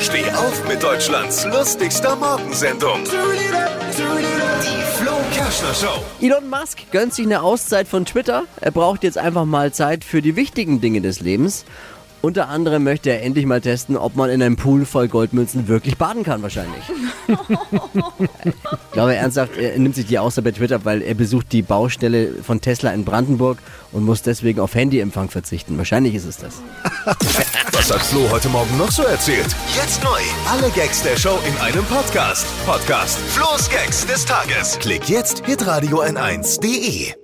Steh auf mit Deutschlands lustigster Morgensendung. Die Flo Kerschner Show. Elon Musk gönnt sich eine Auszeit von Twitter. Er braucht jetzt einfach mal Zeit für die wichtigen Dinge des Lebens. Unter anderem möchte er endlich mal testen, ob man in einem Pool voll Goldmünzen wirklich baden kann, wahrscheinlich. ich glaube ernsthaft, er nimmt sich die Auszeit bei Twitter, weil er besucht die Baustelle von Tesla in Brandenburg und muss deswegen auf Handyempfang verzichten. Wahrscheinlich ist es das. Was hat Flo heute Morgen noch so erzählt? Jetzt neu. Alle Gags der Show in einem Podcast. Podcast Flo's Gags des Tages. Klick jetzt, hitradio n1.de.